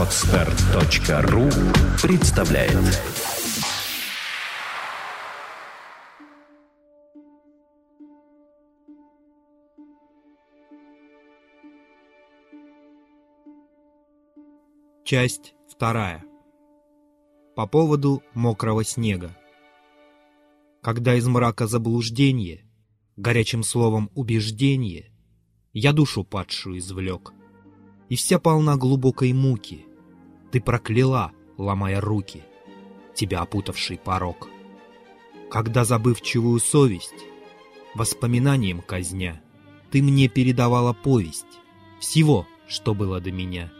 Отстар.ру представляет Часть вторая. По поводу мокрого снега. Когда из мрака заблуждение, горячим словом убеждение, я душу падшую извлек, и вся полна глубокой муки. Ты прокляла, ломая руки, тебя опутавший порог. Когда забывчивую совесть, воспоминанием казня, ты мне передавала повесть всего, что было до меня.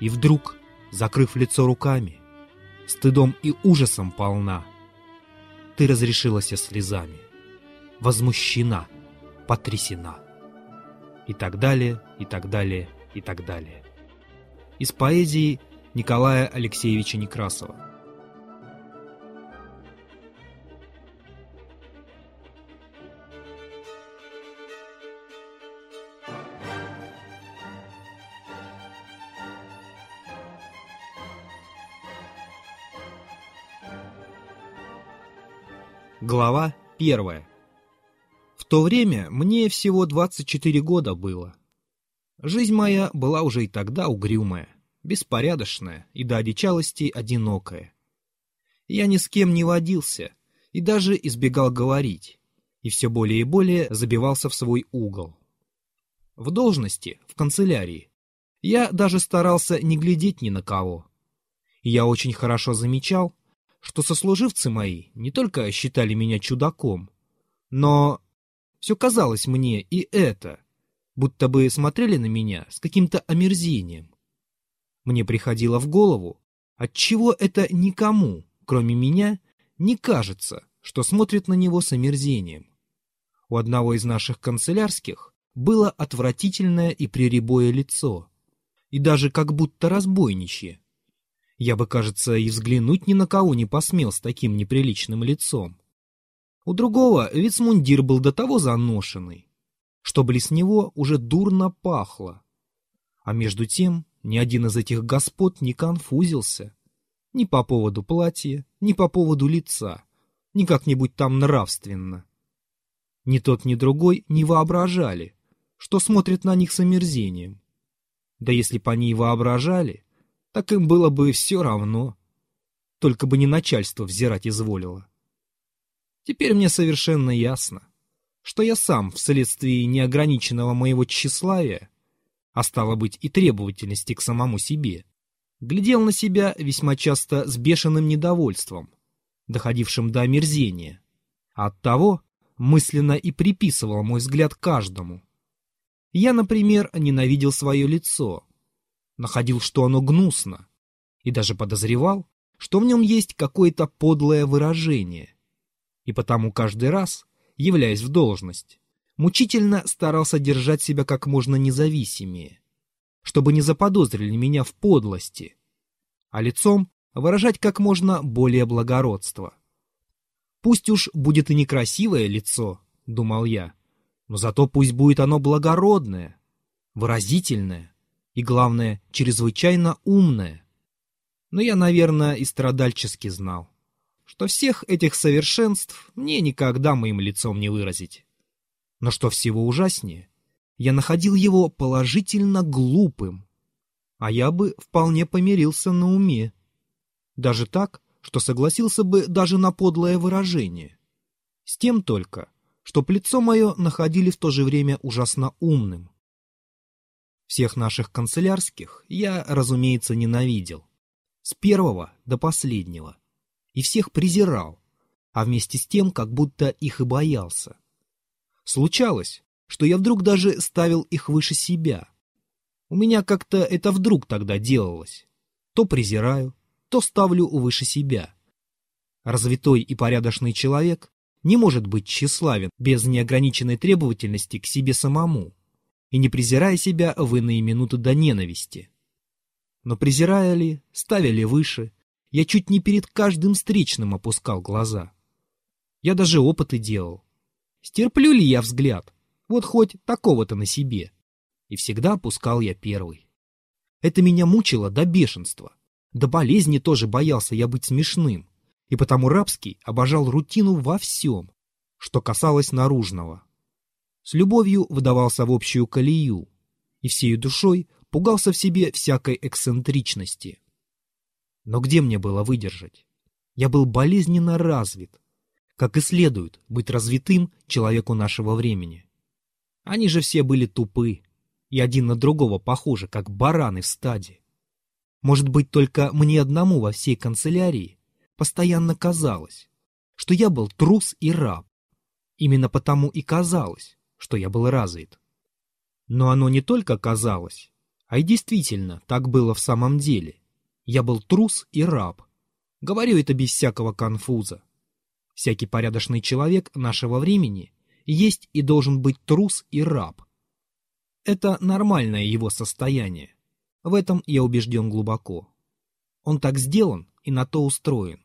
И вдруг, закрыв лицо руками, стыдом и ужасом полна, ты разрешилась слезами, возмущена, потрясена. И так далее, и так далее, и так далее. Из поэзии Николая Алексеевича Некрасова. Глава первая. В то время мне всего 24 года было. Жизнь моя была уже и тогда угрюмая, беспорядочная и до одичалости одинокая. Я ни с кем не водился и даже избегал говорить, и все более и более забивался в свой угол. В должности, в канцелярии, я даже старался не глядеть ни на кого. И я очень хорошо замечал, что сослуживцы мои не только считали меня чудаком, но все казалось мне и это, будто бы смотрели на меня с каким-то омерзением. Мне приходило в голову, отчего это никому, кроме меня, не кажется, что смотрит на него с омерзением. У одного из наших канцелярских было отвратительное и приребое лицо, и даже как будто разбойничье. Я бы, кажется, и взглянуть ни на кого не посмел с таким неприличным лицом. У другого вицмундир был до того заношенный, что близ него уже дурно пахло. А между тем ни один из этих господ не конфузился. Ни по поводу платья, ни по поводу лица, ни как-нибудь там нравственно. Ни тот, ни другой не воображали, что смотрят на них с омерзением. Да если бы они и воображали, так им было бы все равно. Только бы не начальство взирать изволило. Теперь мне совершенно ясно, что я сам вследствие неограниченного моего тщеславия, а стало быть и требовательности к самому себе, глядел на себя весьма часто с бешеным недовольством, доходившим до омерзения, оттого мысленно и приписывал мой взгляд каждому. Я, например, ненавидел свое лицо, находил, что оно гнусно, и даже подозревал, что в нем есть какое-то подлое выражение. И потому каждый раз, являясь в должность, мучительно старался держать себя как можно независимее, чтобы не заподозрили меня в подлости, а лицом выражать как можно более благородство. Пусть уж будет и некрасивое лицо, думал я, но зато пусть будет оно благородное, выразительное и, главное, чрезвычайно умная. Но я, наверное, и страдальчески знал, что всех этих совершенств мне никогда моим лицом не выразить. Но что всего ужаснее, я находил его положительно глупым, а я бы вполне помирился на уме. Даже так, что согласился бы даже на подлое выражение. С тем только, что лицо мое находили в то же время ужасно умным, всех наших канцелярских я, разумеется, ненавидел. С первого до последнего. И всех презирал, а вместе с тем как будто их и боялся. Случалось, что я вдруг даже ставил их выше себя. У меня как-то это вдруг тогда делалось. То презираю, то ставлю выше себя. Развитой и порядочный человек не может быть тщеславен без неограниченной требовательности к себе самому и не презирая себя в иные минуты до ненависти. Но презирая ли, ставя ли выше, я чуть не перед каждым встречным опускал глаза. Я даже опыты делал. Стерплю ли я взгляд? Вот хоть такого-то на себе. И всегда опускал я первый. Это меня мучило до бешенства. До болезни тоже боялся я быть смешным, и потому рабский обожал рутину во всем, что касалось наружного. С любовью выдавался в общую колею, и всею душой пугался в себе всякой эксцентричности. Но где мне было выдержать? Я был болезненно развит, как и следует быть развитым человеку нашего времени. Они же все были тупы, и один на другого похожи, как бараны в стаде. Может быть, только мне одному во всей канцелярии постоянно казалось, что я был трус и раб. Именно потому и казалось, что я был развит. Но оно не только казалось, а и действительно так было в самом деле. Я был трус и раб. Говорю это без всякого конфуза. Всякий порядочный человек нашего времени есть и должен быть трус и раб. Это нормальное его состояние. В этом я убежден глубоко. Он так сделан и на то устроен.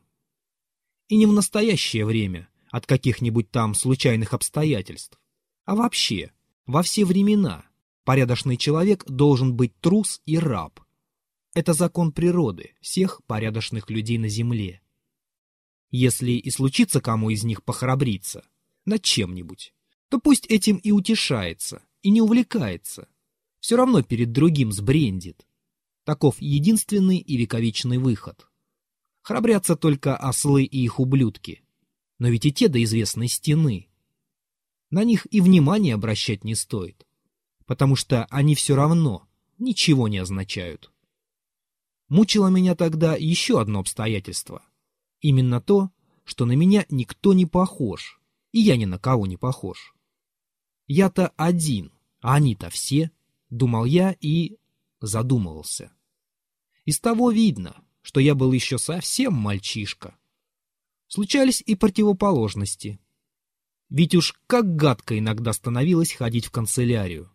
И не в настоящее время, от каких-нибудь там случайных обстоятельств, а вообще, во все времена, порядочный человек должен быть трус и раб. Это закон природы всех порядочных людей на земле. Если и случится кому из них похрабриться над чем-нибудь, то пусть этим и утешается, и не увлекается. Все равно перед другим сбрендит. Таков единственный и вековечный выход. Храбрятся только ослы и их ублюдки. Но ведь и те до известной стены. На них и внимания обращать не стоит, потому что они все равно ничего не означают. Мучило меня тогда еще одно обстоятельство. Именно то, что на меня никто не похож, и я ни на кого не похож. Я-то один, а они-то все, думал я и задумывался. Из того видно, что я был еще совсем мальчишка. Случались и противоположности. Ведь уж как гадко иногда становилось ходить в канцелярию.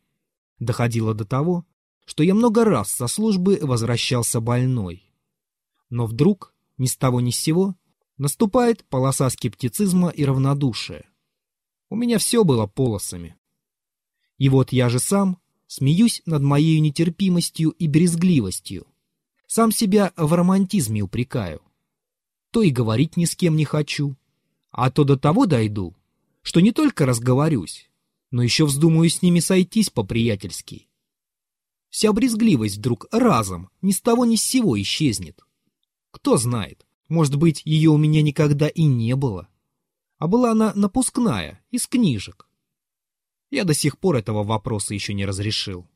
Доходило до того, что я много раз со службы возвращался больной. Но вдруг, ни с того ни с сего, наступает полоса скептицизма и равнодушия. У меня все было полосами. И вот я же сам смеюсь над моей нетерпимостью и брезгливостью. Сам себя в романтизме упрекаю. То и говорить ни с кем не хочу, а то до того дойду, что не только разговорюсь, но еще вздумаю с ними сойтись по-приятельски. Вся брезгливость вдруг разом, ни с того ни с сего исчезнет. Кто знает, может быть, ее у меня никогда и не было. А была она напускная, из книжек. Я до сих пор этого вопроса еще не разрешил.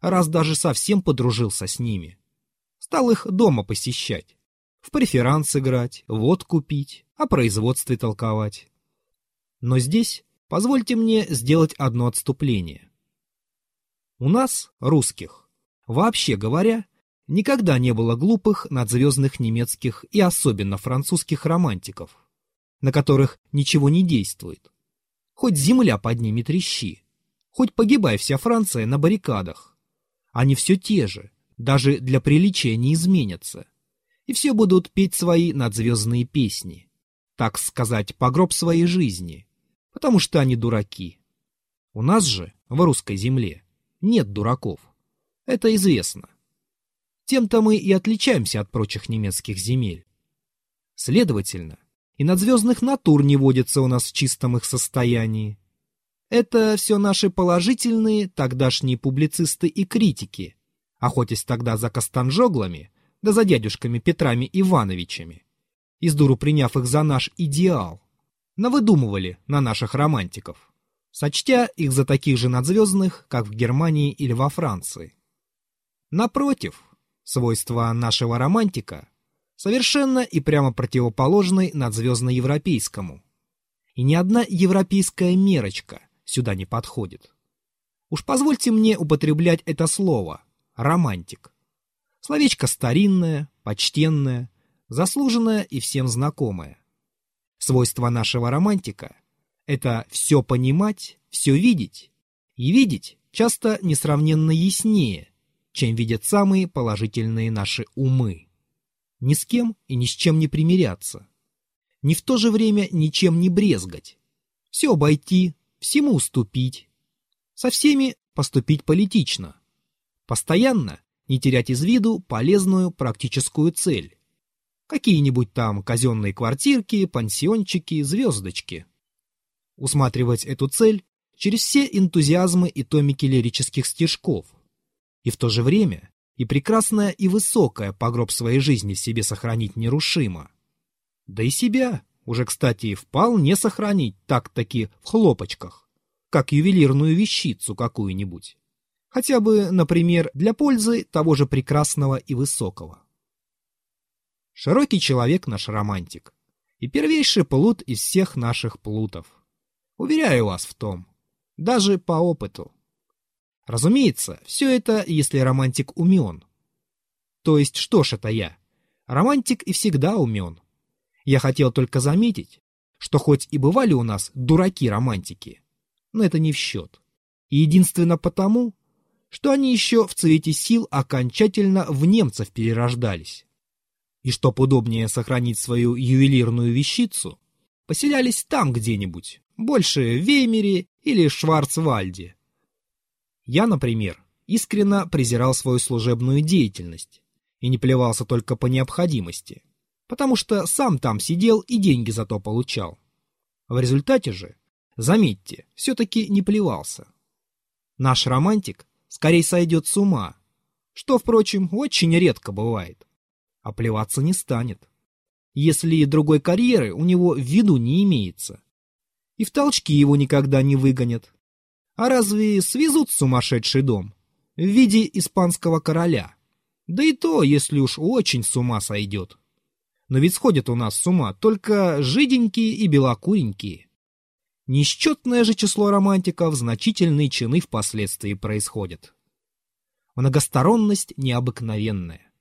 Раз даже совсем подружился с ними. Стал их дома посещать. В преферанс играть, водку пить, о производстве толковать. Но здесь позвольте мне сделать одно отступление. У нас, русских, вообще говоря, никогда не было глупых надзвездных немецких и особенно французских романтиков, на которых ничего не действует, Хоть земля под ними трещи. Хоть погибай вся Франция на баррикадах. Они все те же, даже для приличия не изменятся. И все будут петь свои надзвездные песни. Так сказать, погроб своей жизни. Потому что они дураки. У нас же, в русской земле, нет дураков. Это известно. Тем-то мы и отличаемся от прочих немецких земель. Следовательно, и надзвездных натур не водится у нас в чистом их состоянии. Это все наши положительные тогдашние публицисты и критики, охотясь тогда за Костанжоглами, да за дядюшками Петрами Ивановичами, из дуру приняв их за наш идеал, навыдумывали на наших романтиков, сочтя их за таких же надзвездных, как в Германии или во Франции. Напротив, свойства нашего романтика совершенно и прямо противоположный надзвездно-европейскому. И ни одна европейская мерочка сюда не подходит. Уж позвольте мне употреблять это слово «романтик». Словечко старинное, почтенное, заслуженное и всем знакомое. Свойство нашего романтика — это все понимать, все видеть, и видеть часто несравненно яснее, чем видят самые положительные наши умы ни с кем и ни с чем не примиряться. Ни в то же время ничем не брезгать. Все обойти, всему уступить. Со всеми поступить политично. Постоянно не терять из виду полезную практическую цель. Какие-нибудь там казенные квартирки, пансиончики, звездочки. Усматривать эту цель через все энтузиазмы и томики лирических стишков. И в то же время и прекрасное, и высокое по гроб своей жизни в себе сохранить нерушимо. Да и себя уже, кстати, вполне сохранить так-таки в хлопочках, как ювелирную вещицу какую-нибудь. Хотя бы, например, для пользы того же прекрасного и высокого. Широкий человек наш романтик. И первейший плут из всех наших плутов. Уверяю вас в том. Даже по опыту. Разумеется, все это, если романтик умен. То есть, что ж это я? Романтик и всегда умен. Я хотел только заметить, что хоть и бывали у нас дураки-романтики, но это не в счет. И единственно потому, что они еще в цвете сил окончательно в немцев перерождались. И чтоб удобнее сохранить свою ювелирную вещицу, поселялись там где-нибудь, больше в Веймере или Шварцвальде. Я, например, искренно презирал свою служебную деятельность и не плевался только по необходимости, потому что сам там сидел и деньги за то получал. В результате же, заметьте, все-таки не плевался. Наш романтик скорее сойдет с ума, что, впрочем, очень редко бывает, а плеваться не станет, если другой карьеры у него в виду не имеется. И в толчки его никогда не выгонят. А разве свезут сумасшедший дом в виде испанского короля? Да и то, если уж очень с ума сойдет. Но ведь сходят у нас с ума только жиденькие и белокуренькие. Несчетное же число романтиков значительные чины впоследствии происходят. Многосторонность необыкновенная.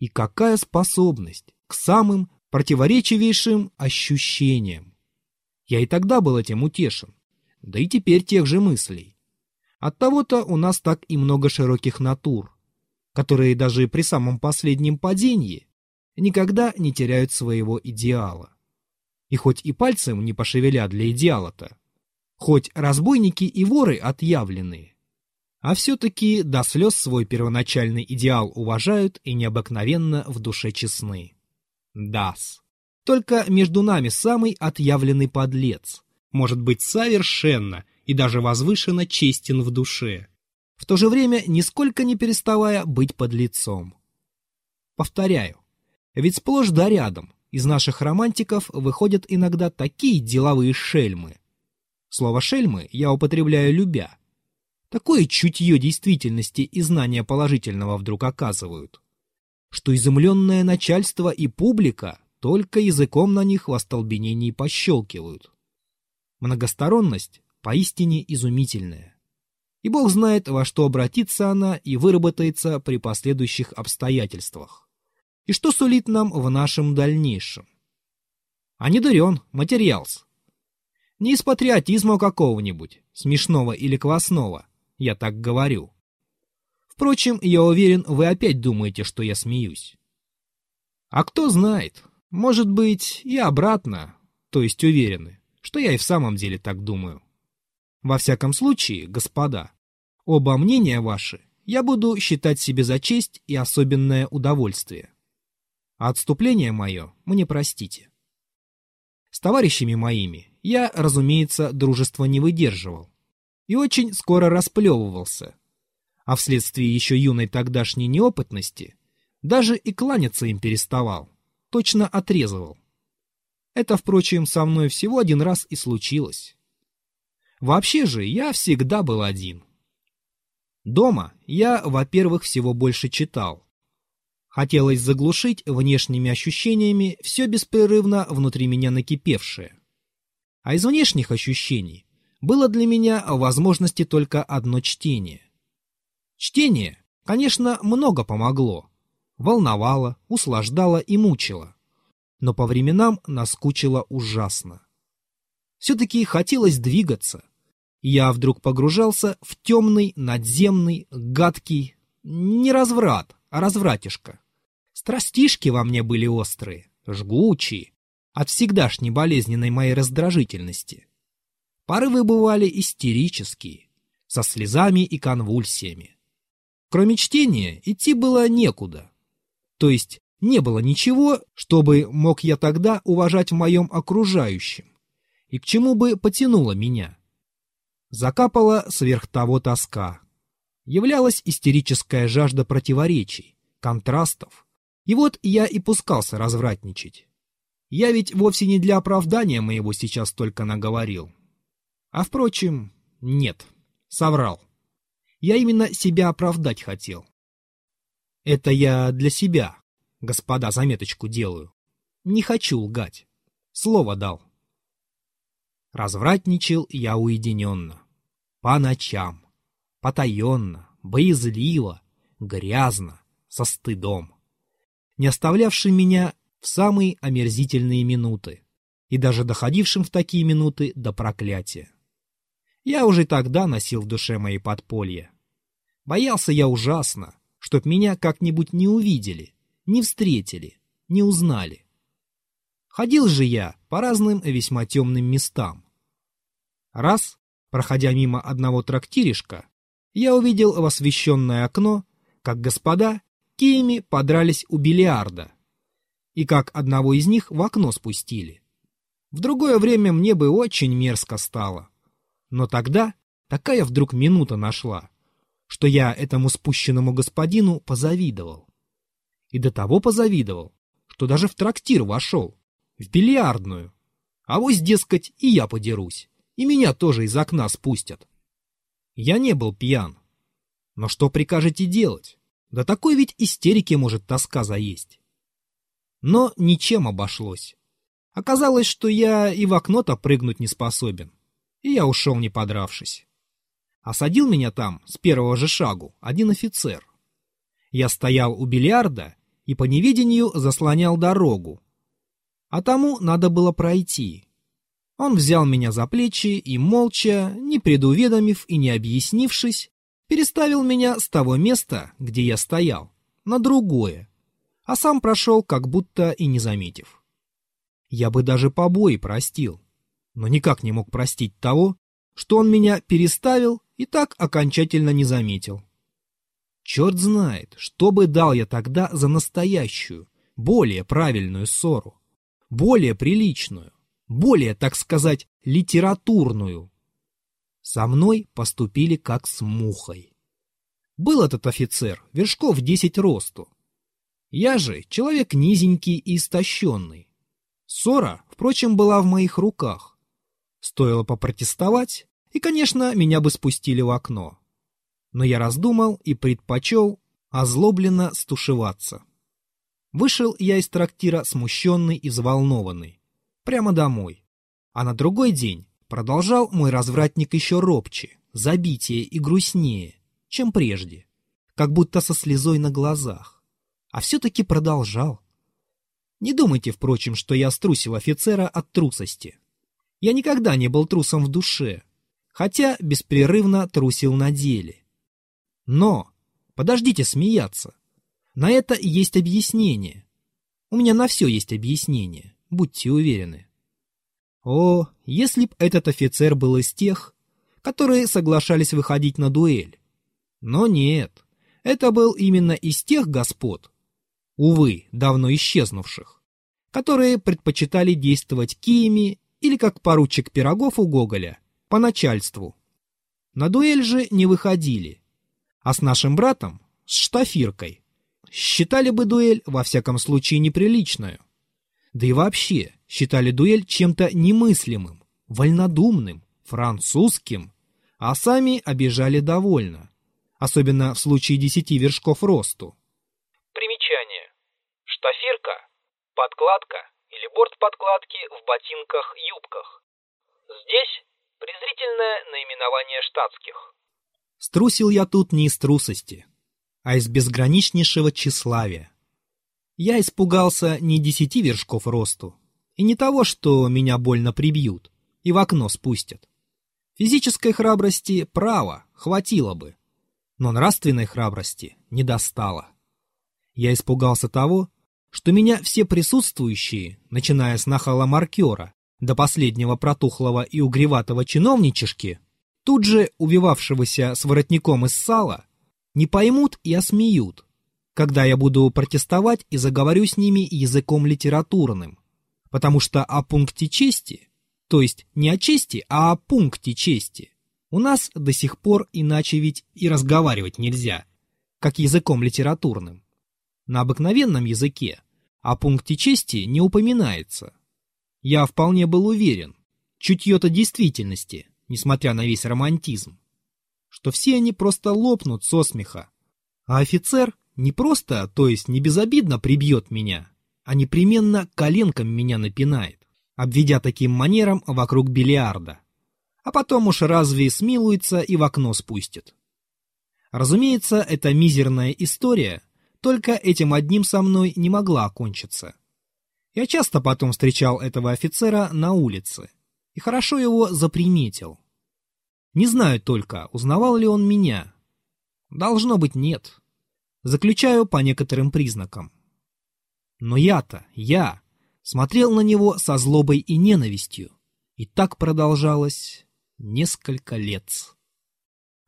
И какая способность к самым противоречивейшим ощущениям. Я и тогда был этим утешен, да и теперь тех же мыслей. Оттого-то у нас так и много широких натур, которые даже при самом последнем падении никогда не теряют своего идеала. И хоть и пальцем не пошевелят для идеала-то, хоть разбойники и воры отъявленные, а все-таки до слез свой первоначальный идеал уважают и необыкновенно в душе честны. Дас. Только между нами самый отъявленный подлец, может быть совершенно и даже возвышенно честен в душе, в то же время нисколько не переставая быть подлецом. Повторяю, ведь сплошь да рядом из наших романтиков выходят иногда такие деловые шельмы. Слово «шельмы» я употребляю любя. Такое чутье действительности и знания положительного вдруг оказывают, что изумленное начальство и публика только языком на них в остолбенении пощелкивают. Многосторонность поистине изумительная. И Бог знает, во что обратится она и выработается при последующих обстоятельствах и что сулит нам в нашем дальнейшем. А не дурен, материалс. Не из патриотизма какого-нибудь, смешного или квасного, я так говорю. Впрочем, я уверен, вы опять думаете, что я смеюсь. А кто знает, может быть, и обратно, то есть уверены, что я и в самом деле так думаю. Во всяком случае, господа, оба мнения ваши я буду считать себе за честь и особенное удовольствие а отступление мое мне простите. С товарищами моими я, разумеется, дружества не выдерживал и очень скоро расплевывался, а вследствие еще юной тогдашней неопытности даже и кланяться им переставал, точно отрезывал. Это, впрочем, со мной всего один раз и случилось. Вообще же я всегда был один. Дома я, во-первых, всего больше читал, Хотелось заглушить внешними ощущениями все беспрерывно внутри меня накипевшее. А из внешних ощущений было для меня возможности только одно чтение. Чтение, конечно, много помогло. Волновало, услаждало и мучило. Но по временам наскучило ужасно. Все-таки хотелось двигаться. Я вдруг погружался в темный, надземный, гадкий, не разврат, а развратишка. Страстишки во мне были острые, жгучие, от всегдашней болезненной моей раздражительности. Порывы бывали истерические, со слезами и конвульсиями. Кроме чтения, идти было некуда. То есть не было ничего, чтобы мог я тогда уважать в моем окружающем, и к чему бы потянуло меня. Закапала сверх того тоска. Являлась истерическая жажда противоречий, контрастов. И вот я и пускался развратничать. Я ведь вовсе не для оправдания моего сейчас только наговорил. А впрочем, нет, соврал. Я именно себя оправдать хотел. Это я для себя, господа, заметочку делаю. Не хочу лгать. Слово дал. Развратничал я уединенно. По ночам. Потаенно, боязливо, грязно, со стыдом. Не оставлявший меня в самые омерзительные минуты и даже доходившим в такие минуты до проклятия. Я уже тогда носил в душе мои подполья. Боялся я ужасно, чтоб меня как-нибудь не увидели, не встретили, не узнали. Ходил же я по разным весьма темным местам. Раз, проходя мимо одного трактиришка, я увидел в освещенное окно, как господа киями подрались у бильярда, и как одного из них в окно спустили. В другое время мне бы очень мерзко стало. Но тогда такая вдруг минута нашла, что я этому спущенному господину позавидовал. И до того позавидовал, что даже в трактир вошел, в бильярдную. А вось, дескать, и я подерусь, и меня тоже из окна спустят. Я не был пьян. Но что прикажете делать? Да такой ведь истерики может тоска заесть. Но ничем обошлось. Оказалось, что я и в окно-то прыгнуть не способен и я ушел не подравшись. Осадил меня там, с первого же шагу, один офицер. Я стоял у бильярда и по неведению заслонял дорогу. А тому надо было пройти. Он взял меня за плечи и, молча, не предуведомив и не объяснившись, переставил меня с того места, где я стоял, на другое, а сам прошел, как будто и не заметив. Я бы даже побои простил, но никак не мог простить того, что он меня переставил и так окончательно не заметил. Черт знает, что бы дал я тогда за настоящую, более правильную ссору, более приличную, более, так сказать, литературную. Со мной поступили как с мухой. Был этот офицер, вершков десять росту. Я же человек низенький и истощенный. Ссора, впрочем, была в моих руках. Стоило попротестовать, и, конечно, меня бы спустили в окно. Но я раздумал и предпочел озлобленно стушеваться. Вышел я из трактира смущенный и взволнованный. Прямо домой. А на другой день продолжал мой развратник еще робче, забитее и грустнее, чем прежде, как будто со слезой на глазах. А все-таки продолжал. Не думайте, впрочем, что я струсил офицера от трусости. Я никогда не был трусом в душе, хотя беспрерывно трусил на деле. Но, подождите смеяться, на это есть объяснение. У меня на все есть объяснение, будьте уверены. О, если б этот офицер был из тех, которые соглашались выходить на дуэль. Но нет, это был именно из тех господ, увы, давно исчезнувших, которые предпочитали действовать киями или как поручик Пирогов у Гоголя, по начальству. На дуэль же не выходили. А с нашим братом, с штафиркой, считали бы дуэль во всяком случае неприличную. Да и вообще считали дуэль чем-то немыслимым, вольнодумным, французским, а сами обижали довольно, особенно в случае десяти вершков росту. Примечание. Штафирка, подкладка, или борт подкладки в ботинках-юбках. Здесь презрительное наименование штатских. Струсил я тут не из трусости, а из безграничнейшего тщеславия. Я испугался не десяти вершков росту, и не того, что меня больно прибьют и в окно спустят. Физической храбрости, право, хватило бы, но нравственной храбрости не достало. Я испугался того, что меня все присутствующие, начиная с нахала-маркера до последнего протухлого и угреватого чиновничешки, тут же увивавшегося с воротником из сала, Не поймут и осмеют, когда я буду протестовать и заговорю с ними языком литературным, потому что о пункте чести, то есть не о чести, а о пункте чести, у нас до сих пор иначе ведь и разговаривать нельзя, как языком литературным. На обыкновенном языке о пункте чести не упоминается. Я вполне был уверен, чутье-то действительности, несмотря на весь романтизм, что все они просто лопнут со смеха, а офицер не просто, то есть не безобидно прибьет меня, а непременно коленком меня напинает, обведя таким манером вокруг бильярда. А потом уж разве смилуется и в окно спустит. Разумеется, эта мизерная история только этим одним со мной не могла окончиться. Я часто потом встречал этого офицера на улице и хорошо его заприметил. Не знаю только, узнавал ли он меня. Должно быть, нет. Заключаю по некоторым признакам. Но я-то, я, смотрел на него со злобой и ненавистью. И так продолжалось несколько лет.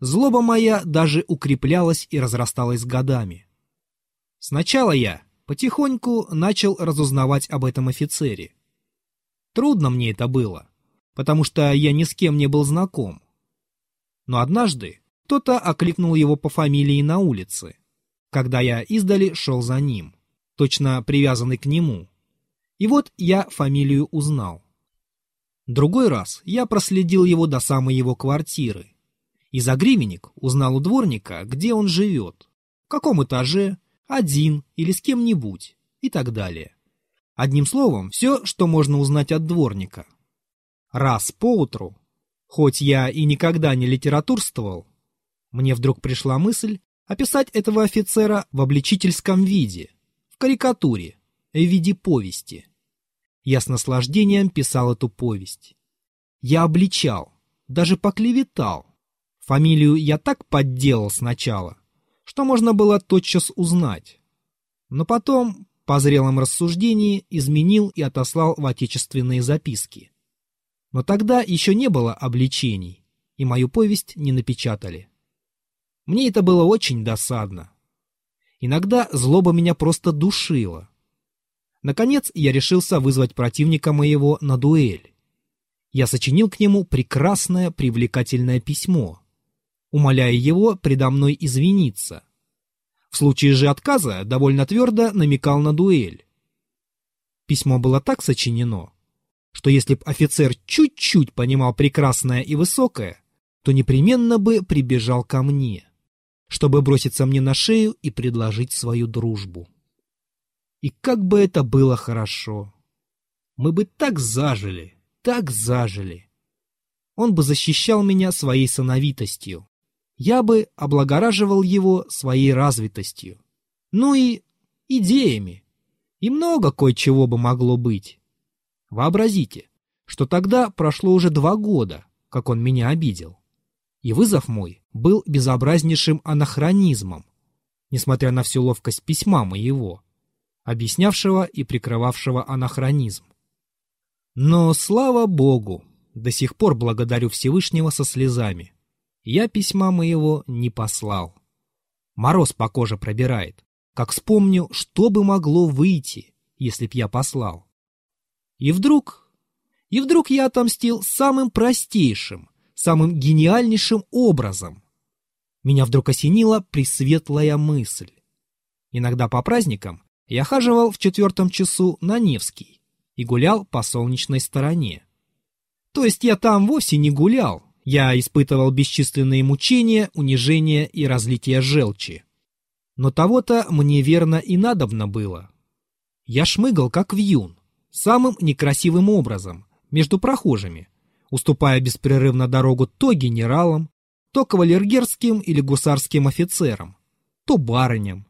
Злоба моя даже укреплялась и разрасталась годами. Сначала я потихоньку начал разузнавать об этом офицере. Трудно мне это было, потому что я ни с кем не был знаком. Но однажды кто-то окликнул его по фамилии на улице, когда я издали шел за ним, точно привязанный к нему. И вот я фамилию узнал. Другой раз я проследил его до самой его квартиры. И за гривенник узнал у дворника, где он живет, в каком этаже, один или с кем-нибудь и так далее. Одним словом, все, что можно узнать от дворника. Раз поутру, хоть я и никогда не литературствовал, мне вдруг пришла мысль описать этого офицера в обличительском виде, в карикатуре, в виде повести. Я с наслаждением писал эту повесть. Я обличал, даже поклеветал. Фамилию я так подделал сначала, что можно было тотчас узнать. Но потом, по зрелом рассуждении, изменил и отослал в отечественные записки. Но тогда еще не было обличений, и мою повесть не напечатали. Мне это было очень досадно. Иногда злоба меня просто душила. Наконец я решился вызвать противника моего на дуэль. Я сочинил к нему прекрасное привлекательное письмо, умоляя его предо мной извиниться. В случае же отказа довольно твердо намекал на дуэль. Письмо было так сочинено, что если б офицер чуть-чуть понимал прекрасное и высокое, то непременно бы прибежал ко мне, чтобы броситься мне на шею и предложить свою дружбу. И как бы это было хорошо! Мы бы так зажили, так зажили! Он бы защищал меня своей сановитостью, я бы облагораживал его своей развитостью. Ну и идеями. И много кое-чего бы могло быть. Вообразите, что тогда прошло уже два года, как он меня обидел. И вызов мой был безобразнейшим анахронизмом, несмотря на всю ловкость письма моего, объяснявшего и прикрывавшего анахронизм. Но, слава Богу, до сих пор благодарю Всевышнего со слезами я письма моего не послал. Мороз по коже пробирает, как вспомню, что бы могло выйти, если б я послал. И вдруг, и вдруг я отомстил самым простейшим, самым гениальнейшим образом. Меня вдруг осенила пресветлая мысль. Иногда по праздникам я хаживал в четвертом часу на Невский и гулял по солнечной стороне. То есть я там вовсе не гулял, я испытывал бесчисленные мучения, унижения и разлитие желчи. Но того-то мне верно и надобно было. Я шмыгал, как вьюн, самым некрасивым образом, между прохожими, уступая беспрерывно дорогу то генералам, то кавалергерским или гусарским офицерам, то барыням.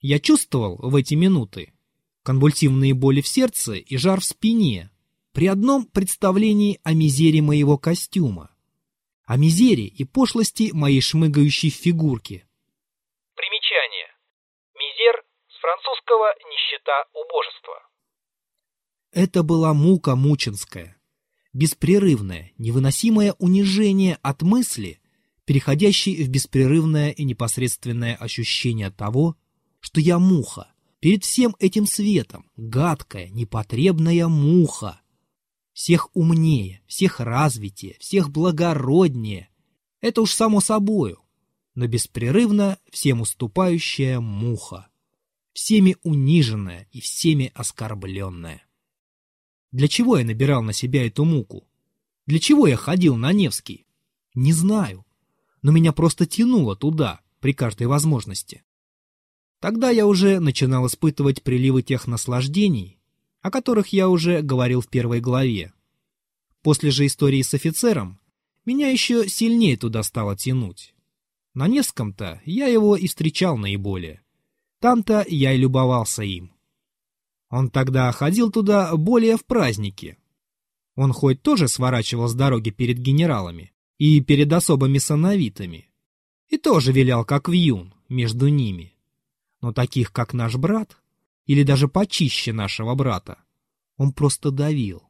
Я чувствовал в эти минуты конвульсивные боли в сердце и жар в спине при одном представлении о мизере моего костюма о мизере и пошлости моей шмыгающей фигурки. Примечание. Мизер с французского «нищета, убожество». Это была мука мученская, беспрерывное, невыносимое унижение от мысли, переходящий в беспрерывное и непосредственное ощущение того, что я муха, перед всем этим светом, гадкая, непотребная муха. Всех умнее, всех развитее, всех благороднее. Это уж само собою, но беспрерывно всем уступающая муха, всеми униженная и всеми оскорбленная. Для чего я набирал на себя эту муку? Для чего я ходил на Невский? Не знаю, но меня просто тянуло туда при каждой возможности. Тогда я уже начинал испытывать приливы тех наслаждений, о которых я уже говорил в первой главе. После же истории с офицером меня еще сильнее туда стало тянуть. На Невском-то я его и встречал наиболее. Там-то я и любовался им. Он тогда ходил туда более в праздники. Он хоть тоже сворачивал с дороги перед генералами и перед особыми сановитами, и тоже вилял как вьюн между ними. Но таких, как наш брат, или даже почище нашего брата, он просто давил.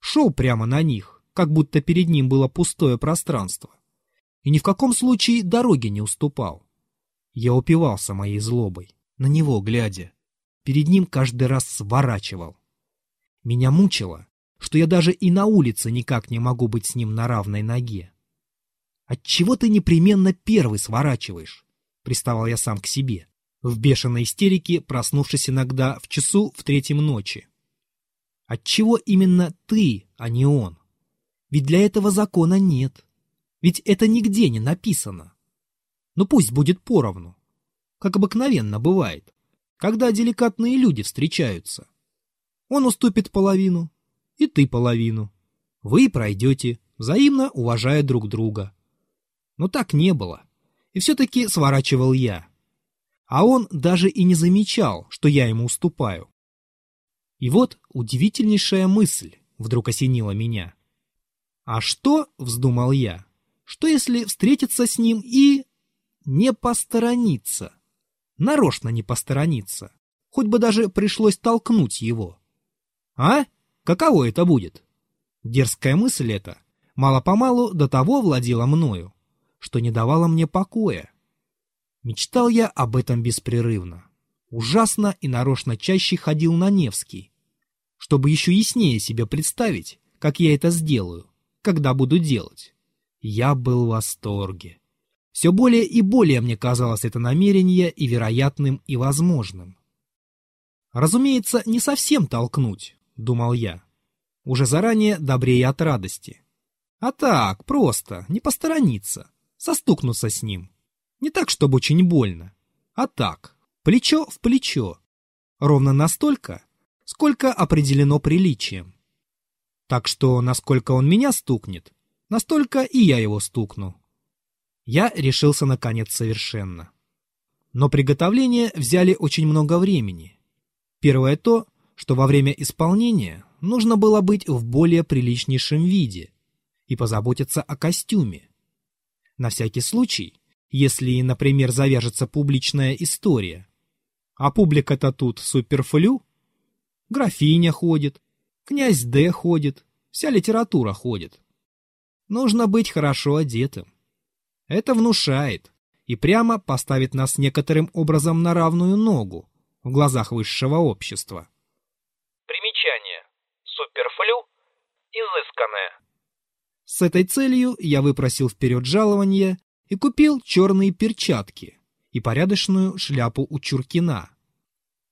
Шел прямо на них, как будто перед ним было пустое пространство и ни в каком случае дороги не уступал. Я упивался моей злобой, на него глядя. Перед ним каждый раз сворачивал. Меня мучило, что я даже и на улице никак не могу быть с ним на равной ноге. «Отчего ты непременно первый сворачиваешь?» — приставал я сам к себе, в бешеной истерике, проснувшись иногда в часу в третьем ночи. «Отчего именно ты, а не он? Ведь для этого закона нет. Ведь это нигде не написано. Ну пусть будет поровну. Как обыкновенно бывает, когда деликатные люди встречаются. Он уступит половину, и ты половину. Вы пройдете, взаимно уважая друг друга. Но так не было. И все-таки сворачивал я. А он даже и не замечал, что я ему уступаю. И вот удивительнейшая мысль вдруг осенила меня. А что, вздумал я, что если встретиться с ним и... не посторониться? Нарочно не посторониться. Хоть бы даже пришлось толкнуть его. А? Каково это будет? Дерзкая мысль эта мало-помалу до того владела мною, что не давала мне покоя. Мечтал я об этом беспрерывно. Ужасно и нарочно чаще ходил на Невский, чтобы еще яснее себе представить, как я это сделаю, когда буду делать. Я был в восторге. Все более и более мне казалось это намерение и вероятным, и возможным. Разумеется, не совсем толкнуть, думал я. Уже заранее добрее от радости. А так, просто, не посторониться, состукнуться с ним. Не так, чтобы очень больно, а так, плечо в плечо. Ровно настолько, сколько определено приличием. Так что, насколько он меня стукнет, настолько и я его стукну. Я решился наконец совершенно. Но приготовления взяли очень много времени. Первое то, что во время исполнения нужно было быть в более приличнейшем виде и позаботиться о костюме. На всякий случай, если, например, завяжется публичная история. А публика-то тут суперфлю. Графиня ходит, князь Д ходит, вся литература ходит. Нужно быть хорошо одетым. Это внушает и прямо поставит нас некоторым образом на равную ногу в глазах высшего общества. Примечание. Суперфлю. Изысканное. С этой целью я выпросил вперед жалование и купил черные перчатки и порядочную шляпу у Чуркина.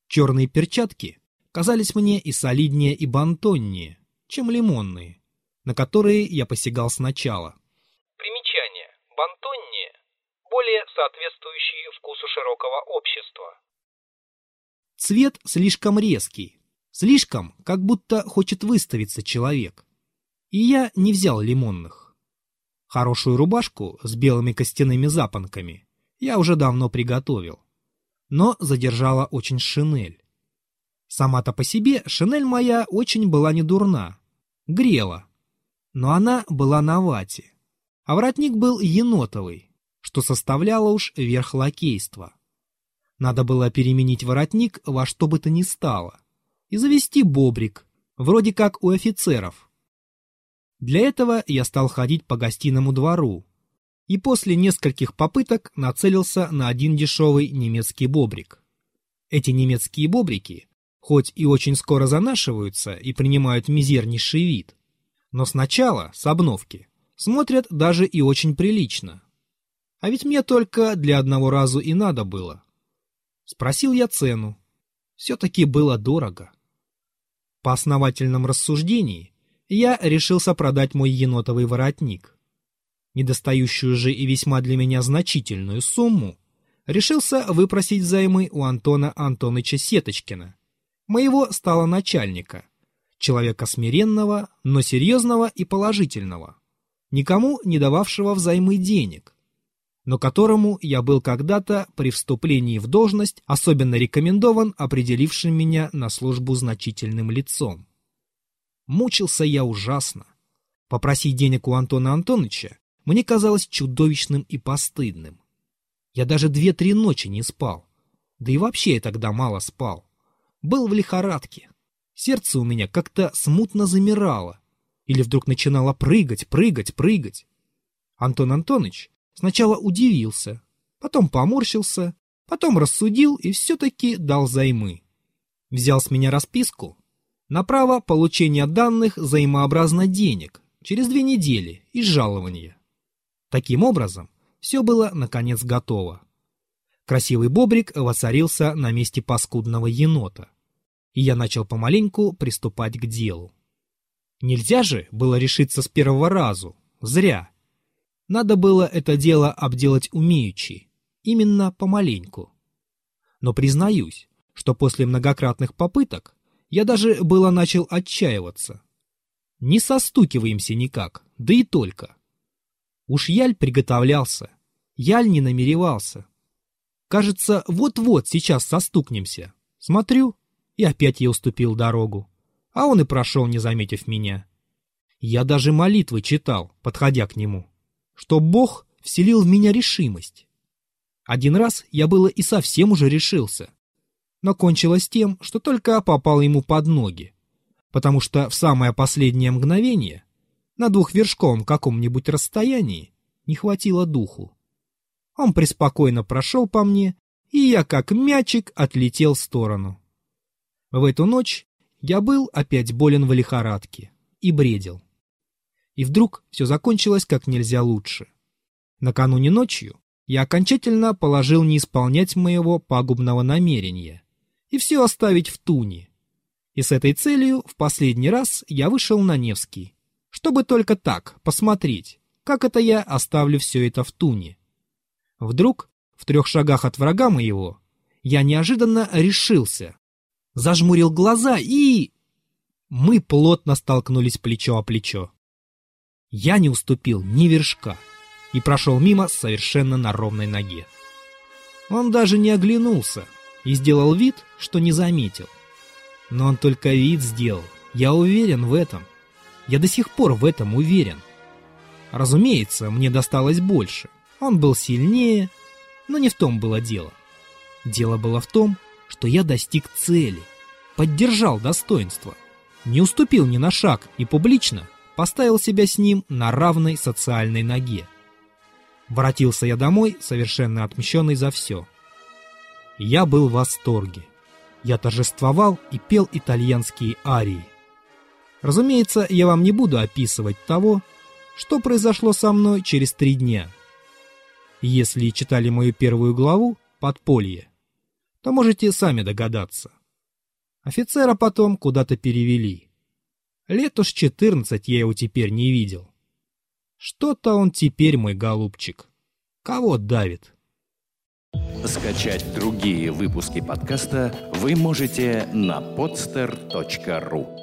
Черные перчатки казались мне и солиднее, и бантоннее, чем лимонные на которые я посягал сначала. Примечание. Бантонни – более соответствующие вкусу широкого общества. Цвет слишком резкий, слишком, как будто хочет выставиться человек. И я не взял лимонных. Хорошую рубашку с белыми костяными запонками я уже давно приготовил. Но задержала очень шинель. Сама-то по себе шинель моя очень была не дурна. Грела, но она была на вате, а воротник был енотовый, что составляло уж верх лакейства. Надо было переменить воротник во что бы то ни стало и завести бобрик, вроде как у офицеров. Для этого я стал ходить по гостиному двору, и после нескольких попыток нацелился на один дешевый немецкий бобрик. Эти немецкие бобрики, хоть и очень скоро занашиваются и принимают мизернейший вид, но сначала, с обновки, смотрят даже и очень прилично. А ведь мне только для одного разу и надо было. Спросил я цену. Все-таки было дорого. По основательном рассуждении я решился продать мой енотовый воротник. Недостающую же и весьма для меня значительную сумму решился выпросить взаймы у Антона Антоныча Сеточкина, моего стало начальника, человека смиренного, но серьезного и положительного, никому не дававшего взаймы денег, но которому я был когда-то при вступлении в должность особенно рекомендован определившим меня на службу значительным лицом. Мучился я ужасно. Попросить денег у Антона Антоновича мне казалось чудовищным и постыдным. Я даже две-три ночи не спал. Да и вообще я тогда мало спал. Был в лихорадке. Сердце у меня как-то смутно замирало. Или вдруг начинало прыгать, прыгать, прыгать. Антон Антонович сначала удивился, потом поморщился, потом рассудил и все-таки дал займы. Взял с меня расписку на право получения данных взаимообразно денег через две недели из жалования. Таким образом, все было, наконец, готово. Красивый бобрик воцарился на месте паскудного енота, и я начал помаленьку приступать к делу. Нельзя же было решиться с первого разу, зря. Надо было это дело обделать умеючи, именно помаленьку. Но признаюсь, что после многократных попыток я даже было начал отчаиваться. Не состукиваемся никак, да и только. Уж Яль приготовлялся, Яль не намеревался. Кажется, вот-вот сейчас состукнемся. Смотрю, и опять я уступил дорогу. А он и прошел, не заметив меня. Я даже молитвы читал, подходя к нему, что Бог вселил в меня решимость. Один раз я было и совсем уже решился, но кончилось тем, что только попал ему под ноги, потому что в самое последнее мгновение на двухвершковом каком-нибудь расстоянии не хватило духу. Он преспокойно прошел по мне, и я как мячик отлетел в сторону. В эту ночь я был опять болен в лихорадке и бредил. И вдруг все закончилось как нельзя лучше. Накануне ночью я окончательно положил не исполнять моего пагубного намерения и все оставить в туне. И с этой целью в последний раз я вышел на Невский, чтобы только так посмотреть, как это я оставлю все это в туне. Вдруг, в трех шагах от врага моего, я неожиданно решился, зажмурил глаза и... Мы плотно столкнулись плечо о плечо. Я не уступил ни вершка и прошел мимо совершенно на ровной ноге. Он даже не оглянулся и сделал вид, что не заметил. Но он только вид сделал, я уверен в этом. Я до сих пор в этом уверен. Разумеется, мне досталось больше. Он был сильнее, но не в том было дело. Дело было в том, что я достиг цели, поддержал достоинство, не уступил ни на шаг и публично поставил себя с ним на равной социальной ноге. Воротился я домой, совершенно отмщенный за все. Я был в восторге. Я торжествовал и пел итальянские арии. Разумеется, я вам не буду описывать того, что произошло со мной через три дня. Если читали мою первую главу «Подполье», то можете сами догадаться. Офицера потом куда-то перевели. Лет уж четырнадцать я его теперь не видел. Что-то он теперь, мой голубчик. Кого давит? Скачать другие выпуски подкаста вы можете на podster.ru